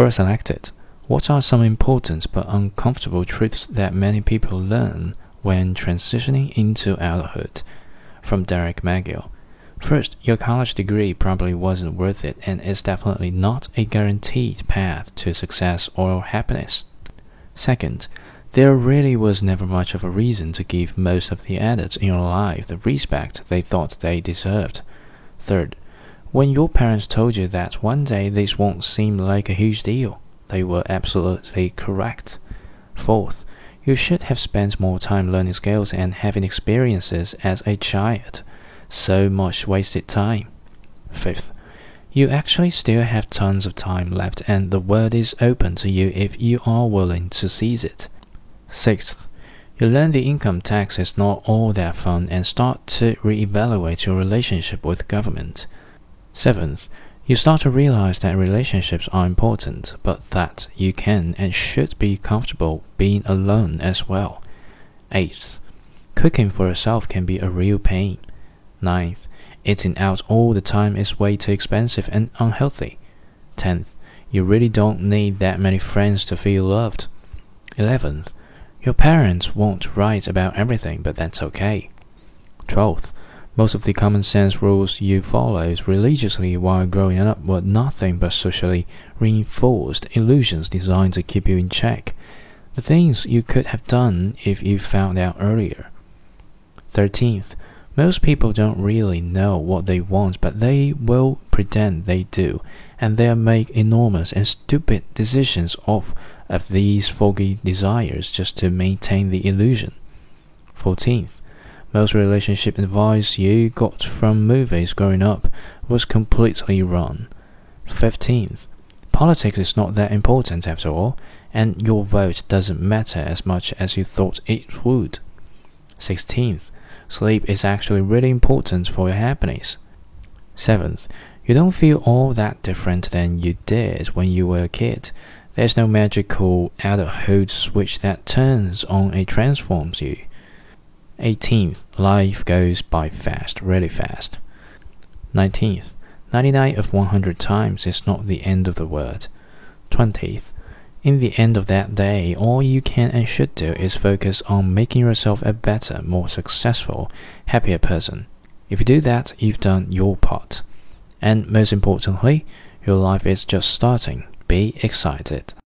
Quora selected. What are some important but uncomfortable truths that many people learn when transitioning into adulthood? From Derek McGill. First, your college degree probably wasn't worth it and is definitely not a guaranteed path to success or happiness. Second, there really was never much of a reason to give most of the adults in your life the respect they thought they deserved. Third, when your parents told you that one day this won't seem like a huge deal, they were absolutely correct. Fourth, you should have spent more time learning skills and having experiences as a child. So much wasted time. Fifth, you actually still have tons of time left and the world is open to you if you are willing to seize it. Sixth, you learn the income tax is not all that fun and start to reevaluate your relationship with government. Seventh, you start to realize that relationships are important, but that you can and should be comfortable being alone as well. Eighth, cooking for yourself can be a real pain. Ninth, eating out all the time is way too expensive and unhealthy. Tenth, you really don't need that many friends to feel loved. Eleventh, your parents won't write about everything, but that's okay. Twelfth, most of the common sense rules you followed religiously while growing up were nothing but socially reinforced illusions designed to keep you in check. The things you could have done if you found out earlier. 13th, most people don't really know what they want, but they will pretend they do, and they'll make enormous and stupid decisions off of these foggy desires just to maintain the illusion. 14th, most relationship advice you got from movies growing up was completely wrong. 15th, politics is not that important after all, and your vote doesn't matter as much as you thought it would. 16th, Sleep is actually really important for your happiness. Seventh, you don't feel all that different than you did when you were a kid. There's no magical adulthood switch that turns on and transforms you. 18th, life goes by fast, really fast. 19th, 99 of 100 times is not the end of the world. 20th, in the end of that day, all you can and should do is focus on making yourself a better, more successful, happier person. If you do that, you've done your part. And most importantly, your life is just starting. Be excited.